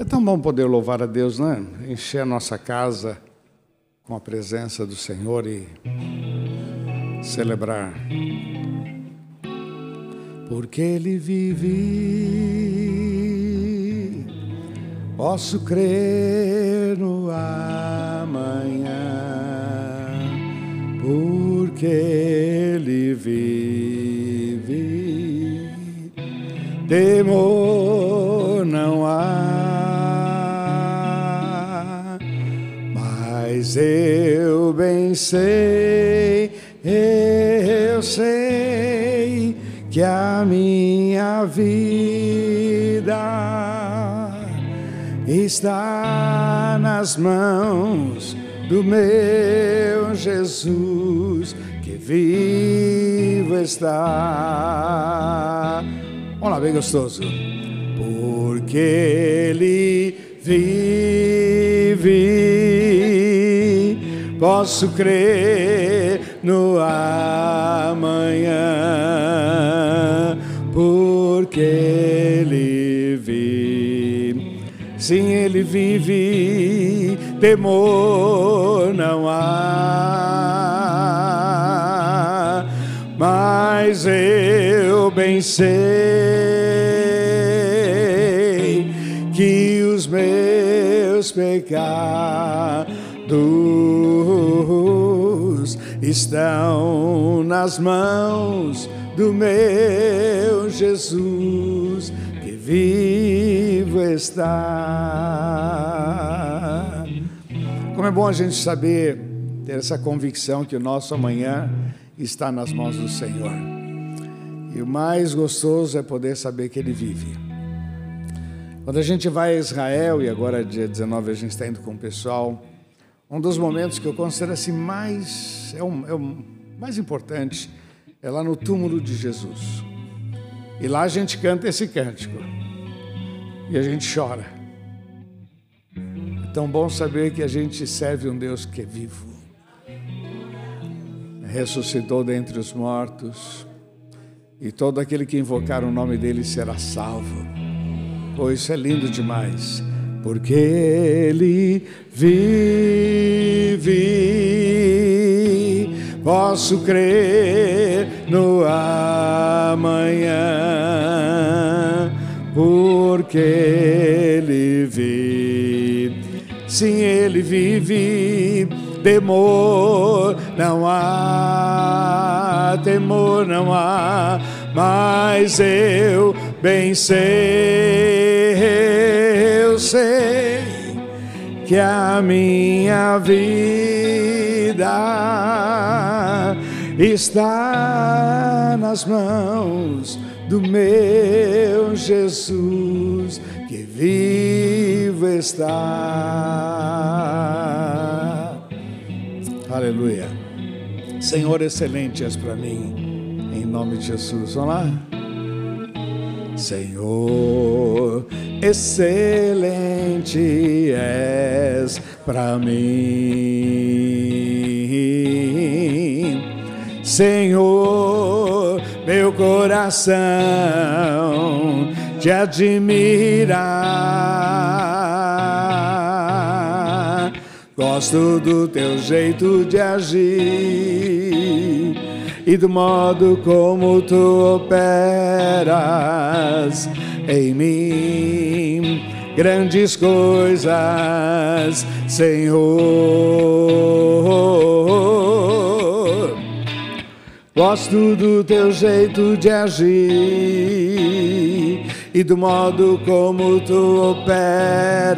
É tão bom poder louvar a Deus, né? Encher a nossa casa com a presença do Senhor e celebrar. Porque Ele vive, posso crer no amanhã. Porque Ele vive, temor não há. Mas eu bem sei, eu sei que a minha vida está nas mãos do meu Jesus que vivo está. Lá, bem gostoso. Porque Ele vive, posso crer no amanhã, porque Ele vive. Sim, Ele vive, temor não há, mas eu bem sei que os meus pecados estão nas mãos do meu Jesus que vivo está. Como é bom a gente saber, ter essa convicção que o nosso amanhã está nas mãos do Senhor. E o mais gostoso é poder saber que Ele vive. Quando a gente vai a Israel, e agora dia 19 a gente está indo com o pessoal, um dos momentos que eu considero assim mais, é o, é o mais importante, é lá no túmulo de Jesus. E lá a gente canta esse cântico. E a gente chora. É tão bom saber que a gente serve um Deus que é vivo. Ressuscitou dentre os mortos. E todo aquele que invocar o nome dele será salvo. Pois isso é lindo demais. Porque ele vive, posso crer no amanhã, porque ele vive. Sim, ele vive, temor não há, temor não há, mas eu bem sei, sei que a minha vida está nas mãos do meu Jesus que vivo está. Aleluia. Senhor, excelente és para mim, em nome de Jesus. Vamos lá. Senhor, excelente és para mim. Senhor, meu coração te admira. Gosto do teu jeito de agir e do modo como tu operas em mim grandes coisas, Senhor. Gosto do teu jeito de agir e do modo como tu operas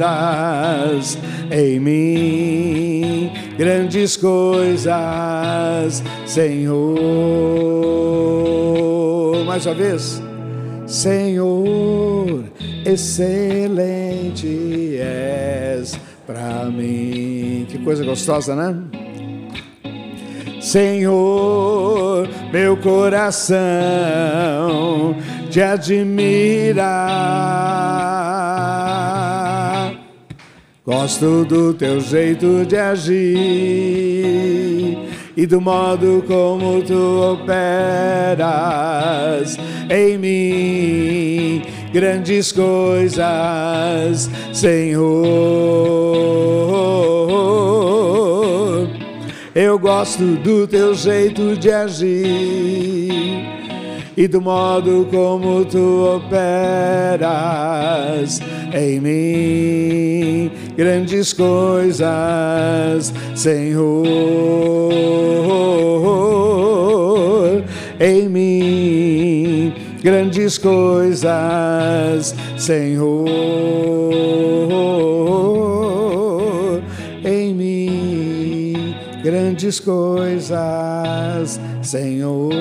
em mim grandes coisas, Senhor. Mais uma vez, Senhor, excelente és para mim. Que coisa gostosa, né? Senhor, meu coração te admira. Gosto do teu jeito de agir e do modo como tu operas em mim grandes coisas, Senhor. Eu gosto do teu jeito de agir e do modo como tu operas em mim grandes coisas, Senhor, em mim grandes coisas, Senhor, em mim grandes coisas, Senhor.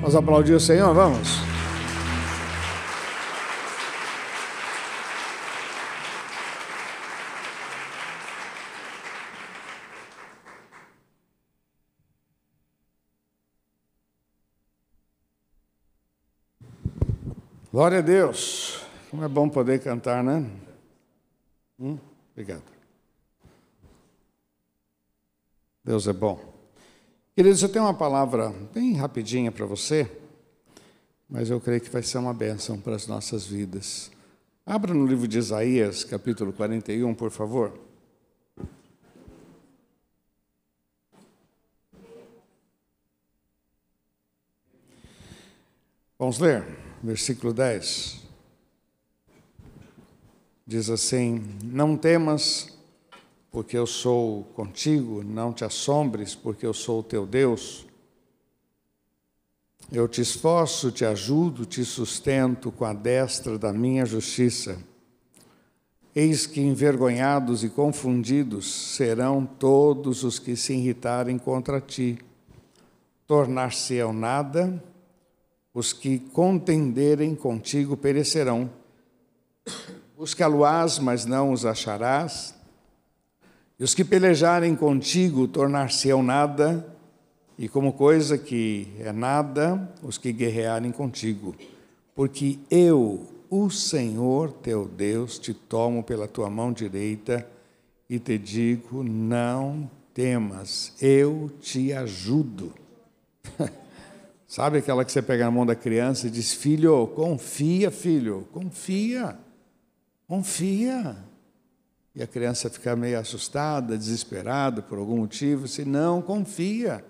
Vamos aplaudir o Senhor, vamos. Glória a Deus. Como é bom poder cantar, né? Hum? Obrigado. Deus é bom. Queridos, eu tenho uma palavra bem rapidinha para você, mas eu creio que vai ser uma bênção para as nossas vidas. Abra no livro de Isaías, capítulo 41, por favor. Vamos ler versículo 10. Diz assim: Não temas, porque eu sou contigo, não te assombres, porque eu sou o teu Deus. Eu te esforço, te ajudo, te sustento com a destra da minha justiça. Eis que envergonhados e confundidos serão todos os que se irritarem contra ti. Tornar-se-ão nada os que contenderem contigo perecerão. Busca-lo-ás, mas não os acharás. E os que pelejarem contigo tornar-se-ão nada, e como coisa que é nada, os que guerrearem contigo. Porque eu, o Senhor teu Deus, te tomo pela tua mão direita e te digo: não temas, eu te ajudo. Sabe aquela que você pega na mão da criança e diz: Filho, confia, filho, confia, confia. E a criança fica meio assustada, desesperada por algum motivo, se não, confia,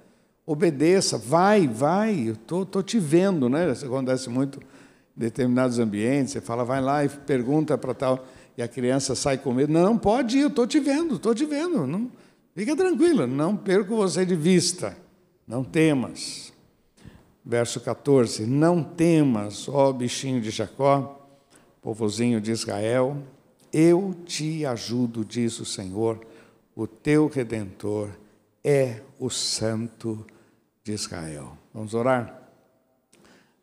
obedeça, vai, vai, eu tô, tô te vendo, né? Isso acontece muito em determinados ambientes, você fala, vai lá e pergunta para tal, e a criança sai com medo, não, pode ir, eu estou te vendo, estou te vendo, não, fica tranquila, não perco você de vista, não temas. Verso 14: Não temas, ó bichinho de Jacó, povozinho de Israel, eu te ajudo, diz o Senhor, o teu redentor é o Santo de Israel. Vamos orar?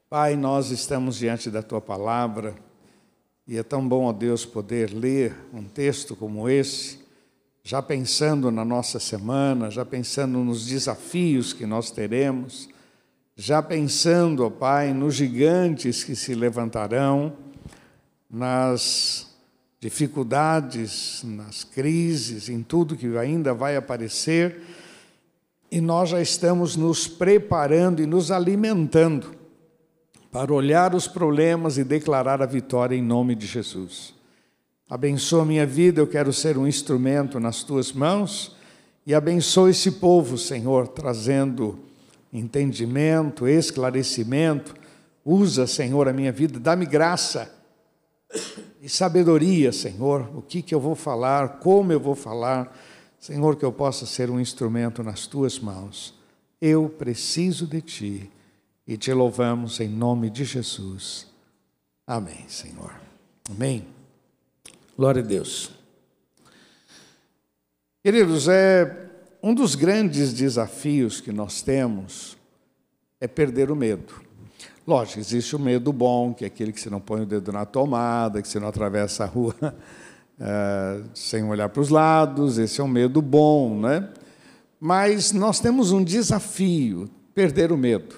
Pai, nós estamos diante da tua palavra e é tão bom, ó Deus, poder ler um texto como esse, já pensando na nossa semana, já pensando nos desafios que nós teremos já pensando, ó Pai, nos gigantes que se levantarão, nas dificuldades, nas crises, em tudo que ainda vai aparecer, e nós já estamos nos preparando e nos alimentando para olhar os problemas e declarar a vitória em nome de Jesus. Abençoa minha vida, eu quero ser um instrumento nas tuas mãos e abençoa esse povo, Senhor, trazendo entendimento, esclarecimento. Usa, Senhor, a minha vida, dá-me graça e sabedoria, Senhor, o que, que eu vou falar, como eu vou falar, Senhor, que eu possa ser um instrumento nas tuas mãos. Eu preciso de ti e te louvamos em nome de Jesus. Amém, Senhor. Amém. Glória a Deus. Queridos, é um dos grandes desafios que nós temos é perder o medo. Lógico, existe o medo bom, que é aquele que você não põe o dedo na tomada, que você não atravessa a rua é, sem olhar para os lados, esse é um medo bom, né? Mas nós temos um desafio: perder o medo,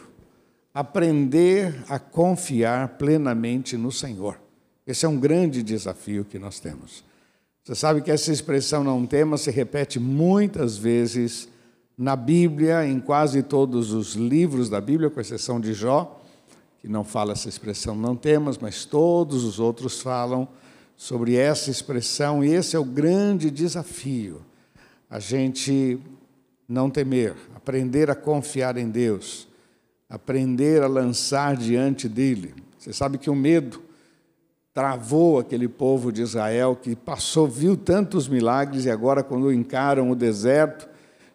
aprender a confiar plenamente no Senhor. Esse é um grande desafio que nós temos. Você sabe que essa expressão não tema se repete muitas vezes na Bíblia, em quase todos os livros da Bíblia, com exceção de Jó, que não fala essa expressão não temas, mas todos os outros falam sobre essa expressão, e esse é o grande desafio. A gente não temer, aprender a confiar em Deus, aprender a lançar diante dele. Você sabe que o medo travou aquele povo de Israel que passou, viu tantos milagres e agora, quando encaram o deserto,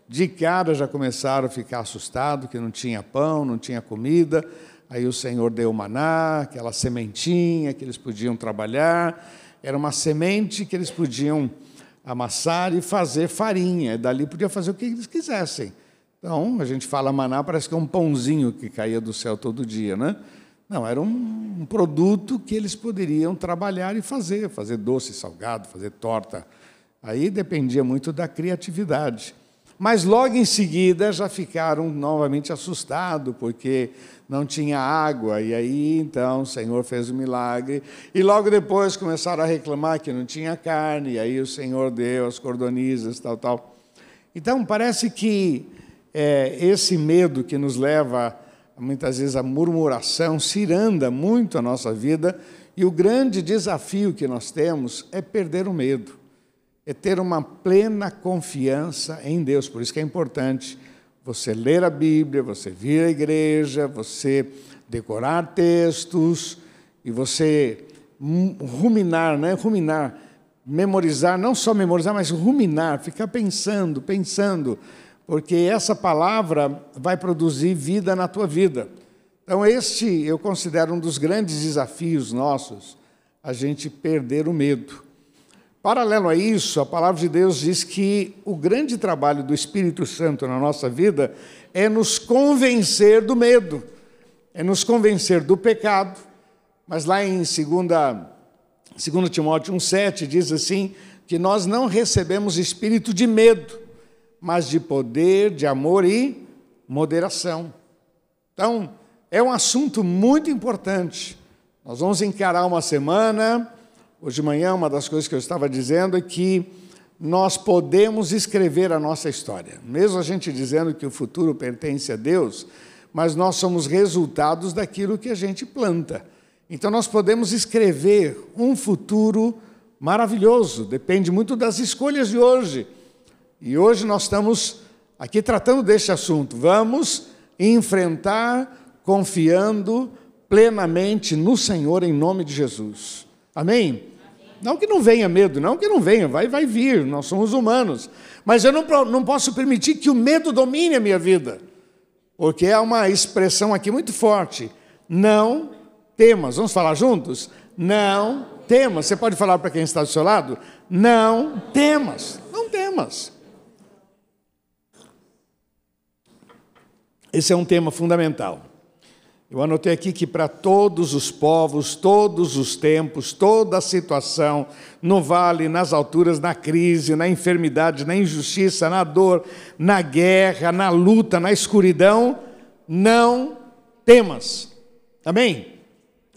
de cara já começaram a ficar assustados que não tinha pão, não tinha comida. Aí o Senhor deu maná, aquela sementinha que eles podiam trabalhar. Era uma semente que eles podiam amassar e fazer farinha. Dali podia fazer o que eles quisessem. Então, a gente fala maná, parece que é um pãozinho que caía do céu todo dia, né? Não, era um, produto que eles poderiam trabalhar e fazer, fazer doce, salgado, fazer torta. Aí dependia muito da criatividade. Mas logo em seguida já ficaram novamente assustados, porque não tinha água, e aí então o Senhor fez o um milagre. E logo depois começaram a reclamar que não tinha carne, e aí o Senhor deu as cordonizas, tal, tal. Então parece que é, esse medo que nos leva muitas vezes a murmuração ciranda muito a nossa vida, e o grande desafio que nós temos é perder o medo, é ter uma plena confiança em Deus. Por isso que é importante você ler a Bíblia, você vir à igreja, você decorar textos e você ruminar, né? Ruminar, memorizar, não só memorizar, mas ruminar, ficar pensando, pensando porque essa palavra vai produzir vida na tua vida. Então, este eu considero um dos grandes desafios nossos, a gente perder o medo. Paralelo a isso, a palavra de Deus diz que o grande trabalho do Espírito Santo na nossa vida é nos convencer do medo, é nos convencer do pecado. Mas lá em 2, 2 Timóteo 1,7 diz assim: que nós não recebemos espírito de medo, mas de poder, de amor e moderação. Então, é um assunto muito importante. Nós vamos encarar uma semana. Hoje de manhã, uma das coisas que eu estava dizendo é que nós podemos escrever a nossa história. Mesmo a gente dizendo que o futuro pertence a Deus, mas nós somos resultados daquilo que a gente planta. Então nós podemos escrever um futuro maravilhoso, depende muito das escolhas de hoje. E hoje nós estamos aqui tratando deste assunto. Vamos enfrentar confiando plenamente no Senhor em nome de Jesus. Amém? Não que não venha medo, não que não venha, vai, vai vir, nós somos humanos. Mas eu não, não posso permitir que o medo domine a minha vida, porque é uma expressão aqui muito forte. Não temas. Vamos falar juntos? Não temas. Você pode falar para quem está do seu lado? Não temas. Não temas. Esse é um tema fundamental. Eu anotei aqui que para todos os povos, todos os tempos, toda a situação, no vale, nas alturas, na crise, na enfermidade, na injustiça, na dor, na guerra, na luta, na escuridão, não temas. Amém?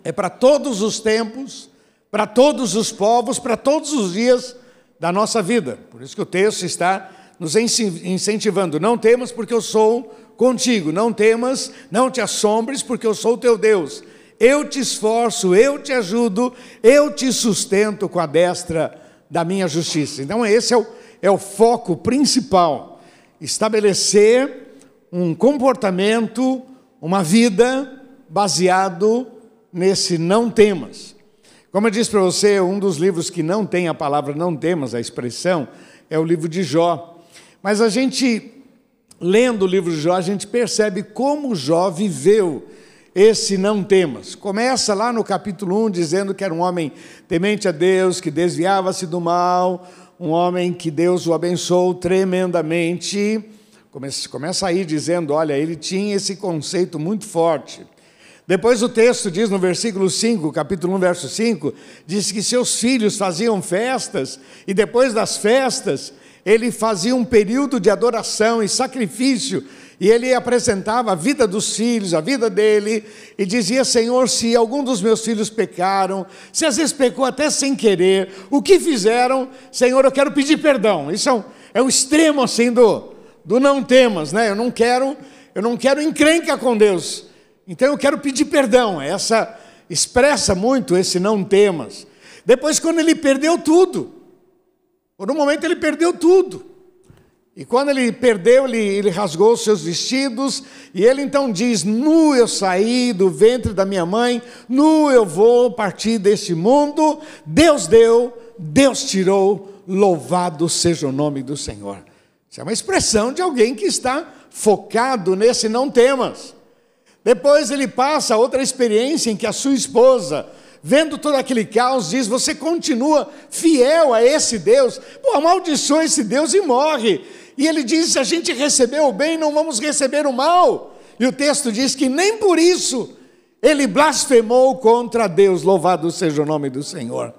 É para todos os tempos, para todos os povos, para todos os dias da nossa vida. Por isso que o texto está nos incentivando. Não temas, porque eu sou contigo. Não temas, não te assombres, porque eu sou o teu Deus. Eu te esforço, eu te ajudo, eu te sustento com a destra da minha justiça. Então, esse é o, é o foco principal: estabelecer um comportamento, uma vida baseado nesse não temas. Como eu disse para você, um dos livros que não tem a palavra não temas, a expressão, é o livro de Jó. Mas a gente lendo o livro de Jó, a gente percebe como Jó viveu esse não temas. Começa lá no capítulo 1 dizendo que era um homem temente a Deus, que desviava-se do mal, um homem que Deus o abençoou tremendamente. Começa, começa aí dizendo: olha, ele tinha esse conceito muito forte. Depois o texto diz no versículo 5, capítulo 1, verso 5, diz que seus filhos faziam festas, e depois das festas ele fazia um período de adoração e sacrifício, e ele apresentava a vida dos filhos, a vida dele, e dizia: Senhor, se algum dos meus filhos pecaram, se às vezes pecou até sem querer, o que fizeram, Senhor, eu quero pedir perdão. Isso é um, é um extremo assim do, do não temas, né? Eu não quero, eu não quero encrenca com Deus. Então eu quero pedir perdão. Essa expressa muito esse não temas. Depois quando ele perdeu tudo. Por um momento ele perdeu tudo. E quando ele perdeu, ele, ele rasgou os seus vestidos, e ele então diz: Nu eu saí do ventre da minha mãe, nu eu vou partir deste mundo. Deus deu, Deus tirou, louvado seja o nome do Senhor. Isso é uma expressão de alguém que está focado nesse não temas. Depois ele passa outra experiência em que a sua esposa, vendo todo aquele caos, diz: Você continua fiel a esse Deus? Pô, amaldiçoa esse Deus e morre. E ele diz: se a gente recebeu o bem, não vamos receber o mal. E o texto diz que nem por isso ele blasfemou contra Deus, louvado seja o nome do Senhor.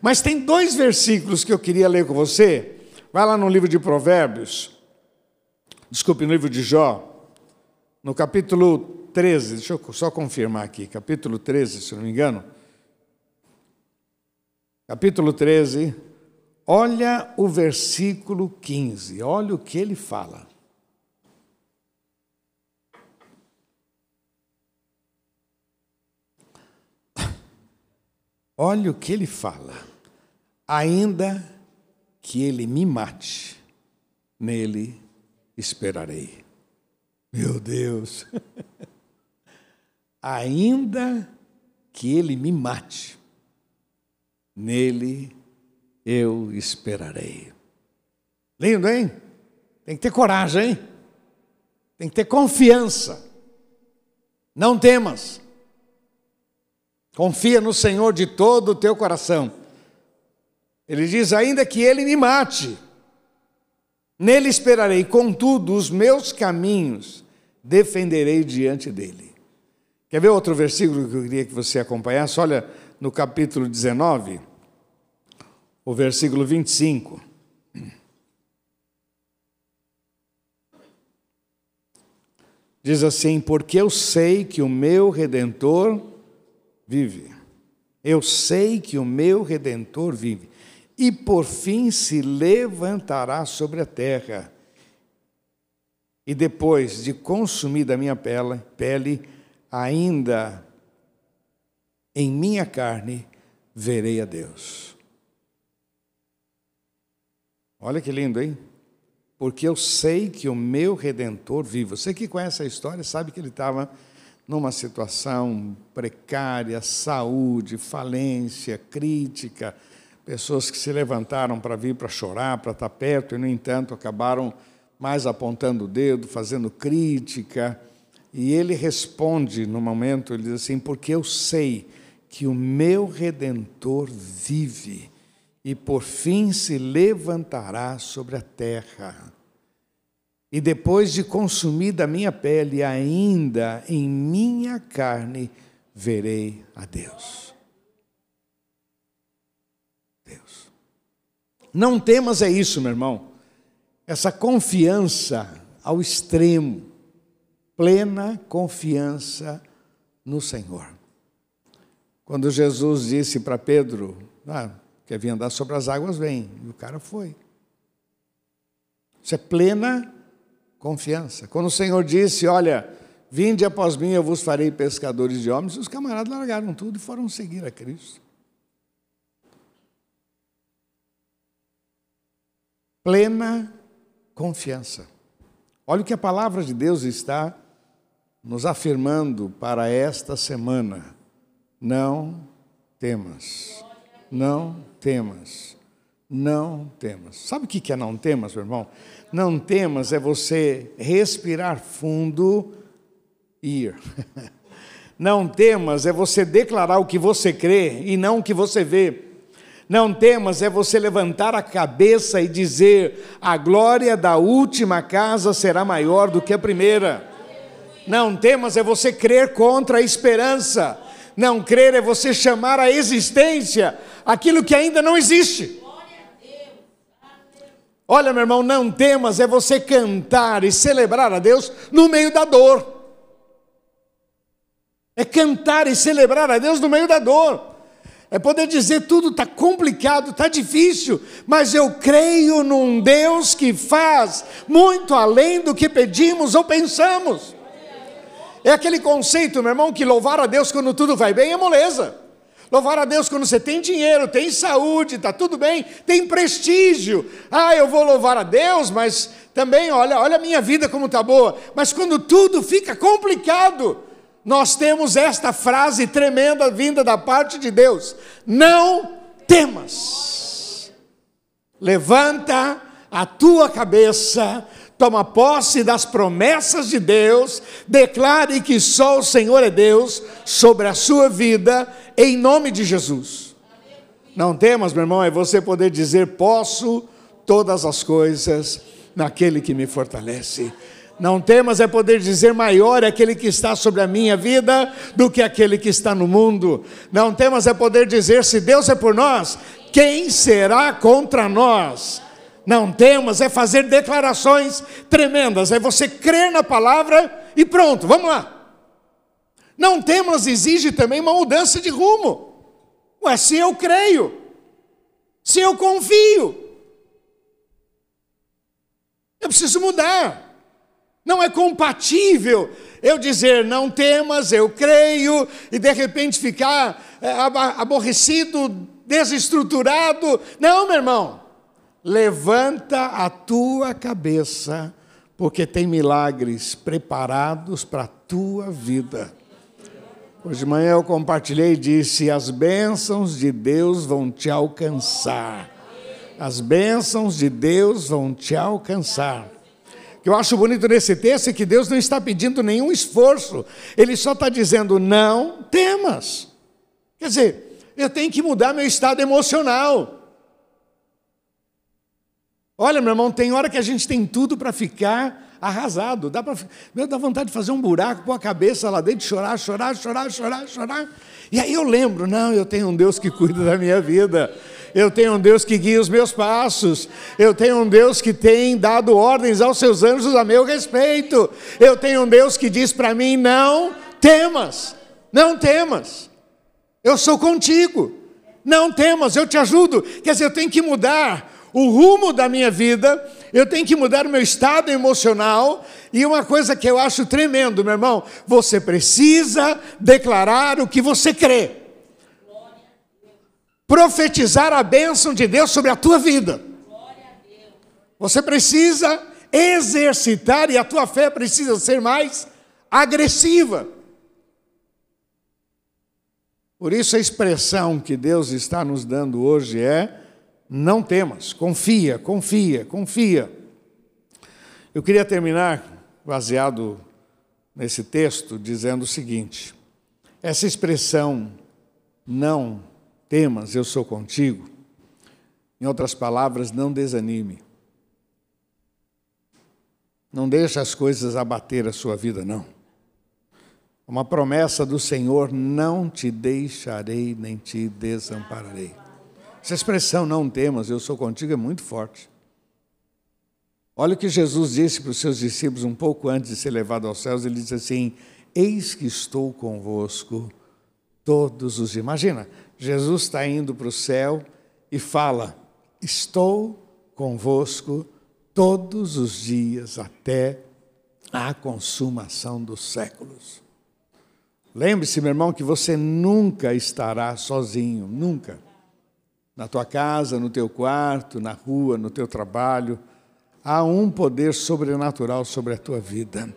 Mas tem dois versículos que eu queria ler com você. Vai lá no livro de Provérbios, desculpe, no livro de Jó, no capítulo 13, deixa eu só confirmar aqui, capítulo 13, se não me engano. Capítulo 13, Olha o versículo 15, olha o que ele fala. Olha o que ele fala. Ainda que ele me mate, nele esperarei. Meu Deus. Ainda que ele me mate, nele eu esperarei. Lindo, hein? Tem que ter coragem, hein? Tem que ter confiança. Não temas. Confia no Senhor de todo o teu coração. Ele diz: ainda que ele me mate, nele esperarei, contudo, os meus caminhos defenderei diante dele. Quer ver outro versículo que eu queria que você acompanhasse? Olha no capítulo 19 o versículo 25. Diz assim: Porque eu sei que o meu redentor vive. Eu sei que o meu redentor vive. E por fim se levantará sobre a terra. E depois de consumida a minha pele, pele ainda em minha carne verei a Deus. Olha que lindo, hein? Porque eu sei que o meu redentor vive. Você que conhece a história sabe que ele estava numa situação precária, saúde, falência, crítica, pessoas que se levantaram para vir para chorar, para estar perto, e, no entanto, acabaram mais apontando o dedo, fazendo crítica. E ele responde no momento, ele diz assim: Porque eu sei que o meu redentor vive e por fim se levantará sobre a terra. E depois de consumida a minha pele, ainda em minha carne verei a Deus. Deus. Não temas é isso, meu irmão. Essa confiança ao extremo, plena confiança no Senhor. Quando Jesus disse para Pedro, ah, Quer vir andar sobre as águas, vem. E o cara foi. Isso é plena confiança. Quando o Senhor disse: Olha, vinde após mim, eu vos farei pescadores de homens, os camaradas largaram tudo e foram seguir a Cristo. Plena confiança. Olha o que a palavra de Deus está nos afirmando para esta semana. Não temas. Não temas. Não temas. Sabe o que é não temas, meu irmão? Não temas é você respirar fundo e ir. Não temas é você declarar o que você crê e não o que você vê. Não temas é você levantar a cabeça e dizer: a glória da última casa será maior do que a primeira. Não temas é você crer contra a esperança. Não crer é você chamar a existência aquilo que ainda não existe. Olha, meu irmão, não temas, é você cantar e celebrar a Deus no meio da dor. É cantar e celebrar a Deus no meio da dor. É poder dizer tudo está complicado, está difícil, mas eu creio num Deus que faz muito além do que pedimos ou pensamos. É aquele conceito, meu irmão, que louvar a Deus quando tudo vai bem é moleza. Louvar a Deus quando você tem dinheiro, tem saúde, está tudo bem, tem prestígio. Ah, eu vou louvar a Deus, mas também, olha, olha a minha vida como está boa. Mas quando tudo fica complicado, nós temos esta frase tremenda vinda da parte de Deus: Não temas. Levanta a tua cabeça, toma posse das promessas de Deus, declare que só o Senhor é Deus sobre a sua vida, em nome de Jesus. Não temas, meu irmão, é você poder dizer: posso todas as coisas naquele que me fortalece. Não temas é poder dizer maior é aquele que está sobre a minha vida do que aquele que está no mundo. Não temas é poder dizer se Deus é por nós, quem será contra nós? Não temas é fazer declarações tremendas, é você crer na palavra e pronto, vamos lá. Não temas exige também uma mudança de rumo. Ué, se eu creio, se eu confio, eu preciso mudar. Não é compatível eu dizer não temas, eu creio, e de repente ficar é, aborrecido, desestruturado. Não, meu irmão. Levanta a tua cabeça, porque tem milagres preparados para a tua vida. Hoje de manhã eu compartilhei e disse: as bênçãos de Deus vão te alcançar. As bênçãos de Deus vão te alcançar. O que eu acho bonito nesse texto é que Deus não está pedindo nenhum esforço, Ele só está dizendo: não temas. Quer dizer, eu tenho que mudar meu estado emocional. Olha, meu irmão, tem hora que a gente tem tudo para ficar arrasado. Dá, pra, meu, dá vontade de fazer um buraco, pôr a cabeça lá dentro, chorar, chorar, chorar, chorar, chorar. E aí eu lembro, não, eu tenho um Deus que cuida da minha vida. Eu tenho um Deus que guia os meus passos. Eu tenho um Deus que tem dado ordens aos seus anjos a meu respeito. Eu tenho um Deus que diz para mim: não temas, não temas. Eu sou contigo. Não temas, eu te ajudo. Quer dizer, eu tenho que mudar o rumo da minha vida, eu tenho que mudar o meu estado emocional. E uma coisa que eu acho tremendo, meu irmão, você precisa declarar o que você crê profetizar a bênção de Deus sobre a tua vida. Você precisa exercitar e a tua fé precisa ser mais agressiva. Por isso a expressão que Deus está nos dando hoje é: não temas, confia, confia, confia. Eu queria terminar baseado nesse texto dizendo o seguinte: essa expressão não temas, eu sou contigo. Em outras palavras, não desanime. Não deixe as coisas abater a sua vida, não. Uma promessa do Senhor: não te deixarei nem te desampararei. Essa expressão, não temas, eu sou contigo, é muito forte. Olha o que Jesus disse para os seus discípulos um pouco antes de ser levado aos céus. Ele disse assim: Eis que estou convosco todos os dias. Imagina, Jesus está indo para o céu e fala: Estou convosco todos os dias até a consumação dos séculos. Lembre-se, meu irmão, que você nunca estará sozinho, nunca. Na tua casa, no teu quarto, na rua, no teu trabalho, há um poder sobrenatural sobre a tua vida.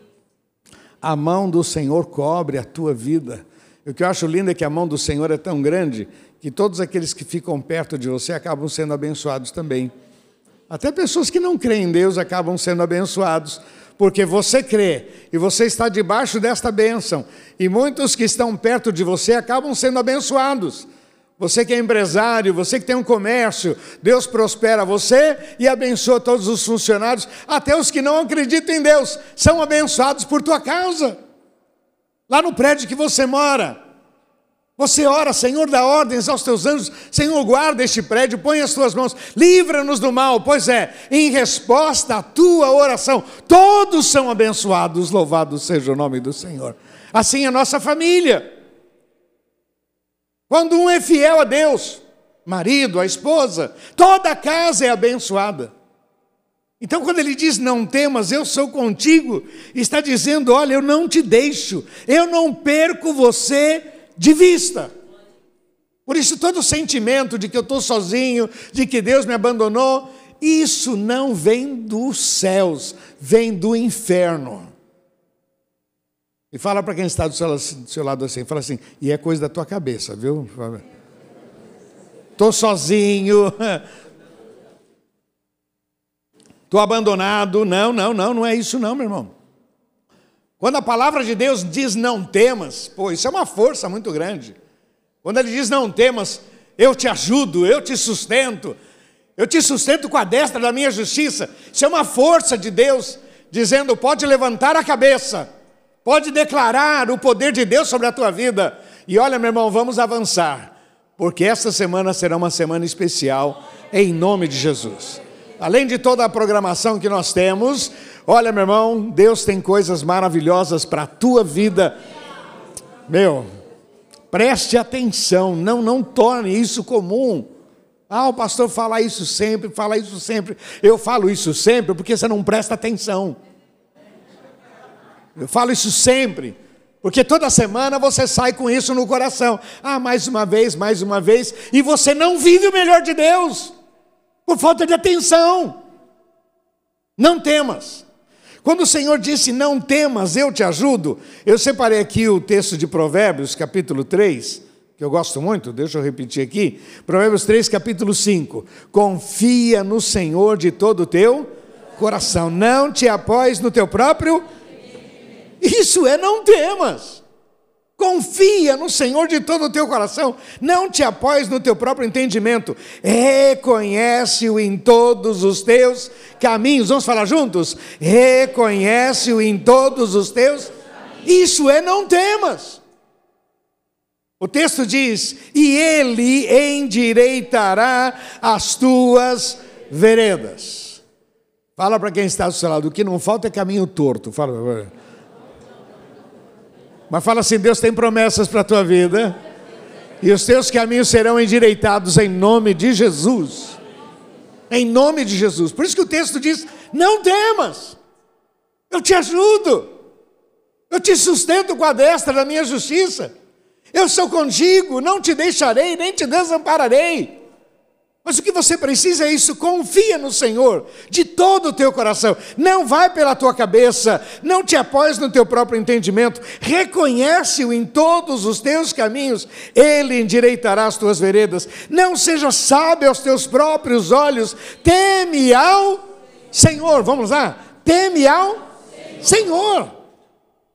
A mão do Senhor cobre a tua vida. O que eu acho lindo é que a mão do Senhor é tão grande que todos aqueles que ficam perto de você acabam sendo abençoados também. Até pessoas que não creem em Deus acabam sendo abençoados, porque você crê e você está debaixo desta bênção. E muitos que estão perto de você acabam sendo abençoados. Você que é empresário, você que tem um comércio, Deus prospera você e abençoa todos os funcionários, até os que não acreditam em Deus, são abençoados por tua causa lá no prédio que você mora. Você ora, Senhor, dá ordens aos teus anjos, Senhor, guarda este prédio, põe as tuas mãos, livra-nos do mal. Pois é, em resposta à tua oração, todos são abençoados, louvado seja o nome do Senhor. Assim é a nossa família. Quando um é fiel a Deus, marido, a esposa, toda a casa é abençoada. Então, quando ele diz não temas, eu sou contigo, está dizendo: olha, eu não te deixo, eu não perco você de vista. Por isso, todo sentimento de que eu estou sozinho, de que Deus me abandonou, isso não vem dos céus, vem do inferno. E fala para quem está do seu, do seu, lado assim, fala assim, e é coisa da tua cabeça, viu? Estou sozinho, estou abandonado. Não, não, não, não é isso não, meu irmão. Quando a palavra de Deus diz não temas, pô, isso é uma força muito grande. Quando ele diz não temas, eu te ajudo, eu te sustento, eu te sustento com a destra da minha justiça. Isso é uma força de Deus dizendo: pode levantar a cabeça, pode declarar o poder de Deus sobre a tua vida. E olha, meu irmão, vamos avançar, porque esta semana será uma semana especial, em nome de Jesus. Além de toda a programação que nós temos, olha, meu irmão, Deus tem coisas maravilhosas para a tua vida. Meu, Preste atenção, não, não torne isso comum. Ah, o pastor fala isso sempre, fala isso sempre. Eu falo isso sempre porque você não presta atenção. Eu falo isso sempre, porque toda semana você sai com isso no coração. Ah, mais uma vez, mais uma vez, e você não vive o melhor de Deus, por falta de atenção. Não temas. Quando o Senhor disse: Não temas, eu te ajudo, eu separei aqui o texto de Provérbios, capítulo 3, que eu gosto muito, deixa eu repetir aqui. Provérbios 3, capítulo 5. Confia no Senhor de todo o teu coração, não te apoies no teu próprio. Isso é não temas. Confia no Senhor de todo o teu coração, não te apoies no teu próprio entendimento, reconhece-o em todos os teus caminhos. Vamos falar juntos? Reconhece-o em todos os teus. Isso é não temas. O texto diz: e ele endireitará as tuas veredas. Fala para quem está do seu lado, o que não falta é caminho torto. Fala. Mas fala assim: Deus tem promessas para a tua vida, e os teus caminhos serão endireitados em nome de Jesus. Em nome de Jesus. Por isso que o texto diz: não temas, eu te ajudo, eu te sustento com a destra da minha justiça, eu sou contigo, não te deixarei, nem te desampararei. Mas o que você precisa é isso, confia no Senhor de todo o teu coração. Não vai pela tua cabeça, não te apoies no teu próprio entendimento. Reconhece-o em todos os teus caminhos, ele endireitará as tuas veredas. Não seja sábio aos teus próprios olhos, teme ao Senhor. Vamos lá? Teme ao Senhor.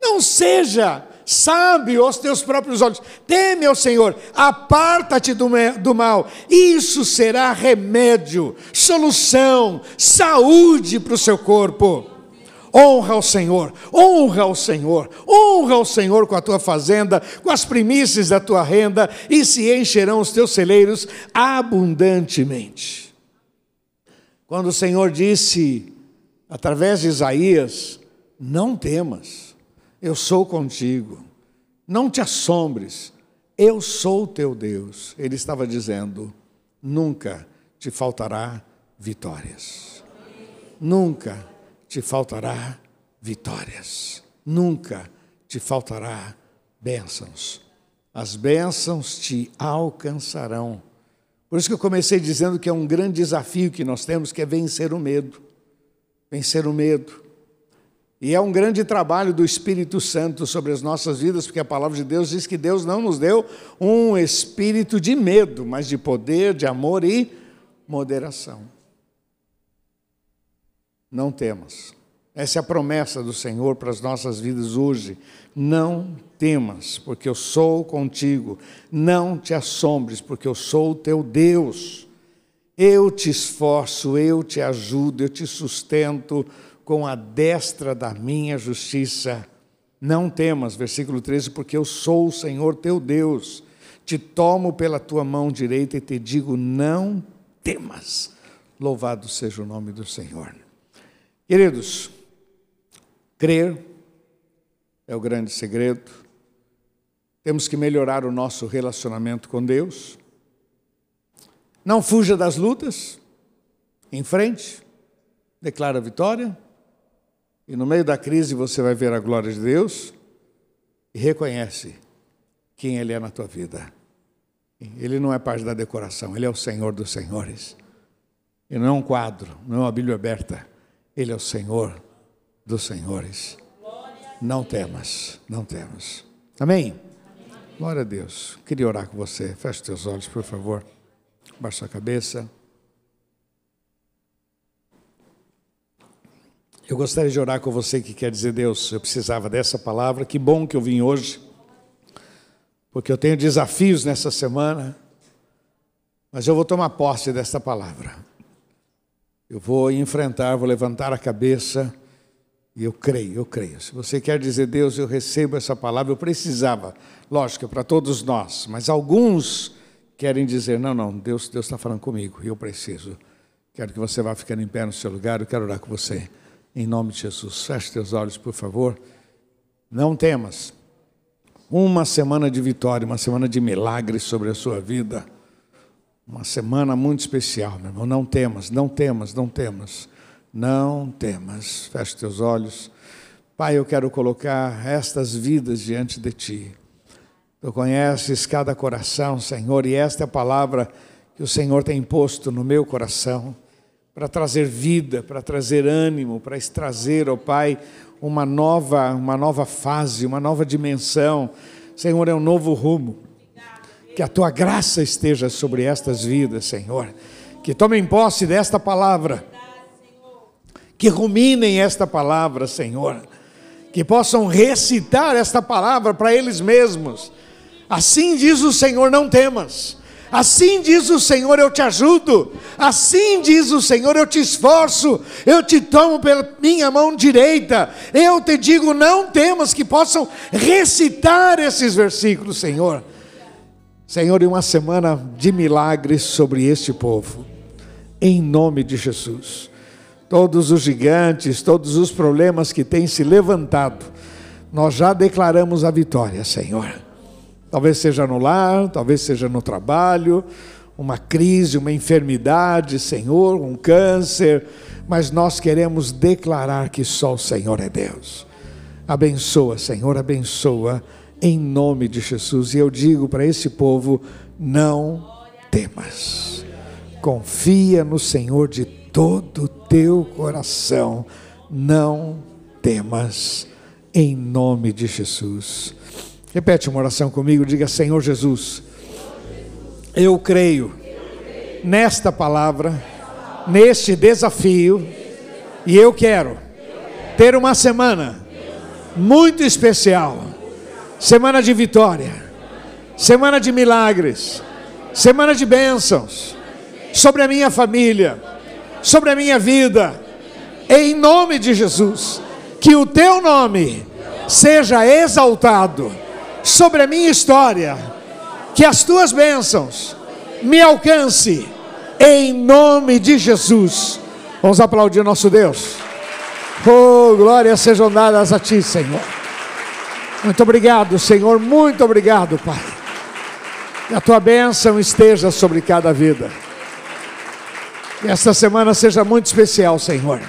Não seja sábio aos teus próprios olhos, teme ao Senhor, aparta-te do, do mal, isso será remédio, solução, saúde para o seu corpo. Honra ao Senhor, honra ao Senhor, honra ao Senhor com a tua fazenda, com as primícias da tua renda, e se encherão os teus celeiros abundantemente. Quando o Senhor disse, através de Isaías, não temas, eu sou contigo. Não te assombres, eu sou teu Deus. Ele estava dizendo: nunca te faltará vitórias. Nunca te faltará vitórias. Nunca te faltará bênçãos. As bênçãos te alcançarão. Por isso que eu comecei dizendo que é um grande desafio que nós temos, que é vencer o medo. Vencer o medo. E é um grande trabalho do Espírito Santo sobre as nossas vidas, porque a palavra de Deus diz que Deus não nos deu um espírito de medo, mas de poder, de amor e moderação. Não temas. Essa é a promessa do Senhor para as nossas vidas hoje. Não temas, porque eu sou contigo. Não te assombres, porque eu sou o teu Deus. Eu te esforço, eu te ajudo, eu te sustento com a destra da minha justiça. Não temas, versículo 13, porque eu sou o Senhor teu Deus. Te tomo pela tua mão direita e te digo: não temas. Louvado seja o nome do Senhor. Queridos, crer é o grande segredo. Temos que melhorar o nosso relacionamento com Deus. Não fuja das lutas. Em frente. Declara a vitória. E no meio da crise você vai ver a glória de Deus e reconhece quem Ele é na tua vida. Ele não é parte da decoração, Ele é o Senhor dos Senhores. Ele não é um quadro, não é uma Bíblia aberta. Ele é o Senhor dos Senhores. Não temas, não temas. Amém? Glória a Deus. Queria orar com você. Feche teus olhos, por favor. Baixa a cabeça. Eu gostaria de orar com você que quer dizer, Deus, eu precisava dessa palavra. Que bom que eu vim hoje, porque eu tenho desafios nessa semana, mas eu vou tomar posse dessa palavra. Eu vou enfrentar, vou levantar a cabeça e eu creio, eu creio. Se você quer dizer, Deus, eu recebo essa palavra, eu precisava, lógico, é para todos nós, mas alguns querem dizer, não, não, Deus Deus está falando comigo e eu preciso. Quero que você vá ficando em pé no seu lugar, eu quero orar com você. Em nome de Jesus, feche teus olhos, por favor. Não temas. Uma semana de vitória, uma semana de milagres sobre a sua vida. Uma semana muito especial, meu irmão. Não temas, não temas, não temas. Não temas. Feche teus olhos. Pai, eu quero colocar estas vidas diante de ti. Tu conheces cada coração, Senhor, e esta é a palavra que o Senhor tem posto no meu coração para trazer vida, para trazer ânimo, para trazer, ó Pai, uma nova, uma nova fase, uma nova dimensão. Senhor, é um novo rumo. Que a tua graça esteja sobre estas vidas, Senhor. Que tomem posse desta palavra. Que ruminem esta palavra, Senhor. Que possam recitar esta palavra para eles mesmos. Assim diz o Senhor: não temas Assim diz o Senhor, eu te ajudo. Assim diz o Senhor, eu te esforço. Eu te tomo pela minha mão direita. Eu te digo, não temas que possam recitar esses versículos, Senhor. Senhor, e uma semana de milagres sobre este povo. Em nome de Jesus. Todos os gigantes, todos os problemas que têm se levantado, nós já declaramos a vitória, Senhor. Talvez seja no lar, talvez seja no trabalho, uma crise, uma enfermidade, Senhor, um câncer, mas nós queremos declarar que só o Senhor é Deus. Abençoa, Senhor, abençoa, em nome de Jesus. E eu digo para esse povo: não temas, confia no Senhor de todo o teu coração, não temas, em nome de Jesus. Repete uma oração comigo, diga: Senhor Jesus, eu creio nesta palavra, neste desafio, e eu quero ter uma semana muito especial. Semana de vitória, semana de milagres, semana de bênçãos sobre a minha família, sobre a minha vida, em nome de Jesus, que o teu nome seja exaltado sobre a minha história, que as tuas bênçãos me alcance, em nome de Jesus. Vamos aplaudir nosso Deus. Oh, glórias sejam dadas a ti, Senhor. Muito obrigado, Senhor. Muito obrigado, Pai. Que a tua bênção esteja sobre cada vida. Que esta semana seja muito especial, Senhor,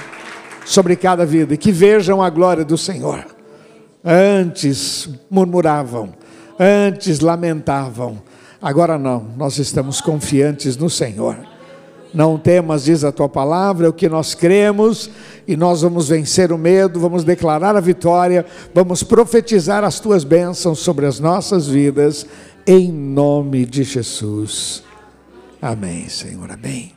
sobre cada vida e que vejam a glória do Senhor. Antes murmuravam, antes lamentavam, agora não, nós estamos confiantes no Senhor. Não temas, diz a tua palavra, é o que nós cremos, e nós vamos vencer o medo, vamos declarar a vitória, vamos profetizar as tuas bênçãos sobre as nossas vidas, em nome de Jesus. Amém, Senhor, amém.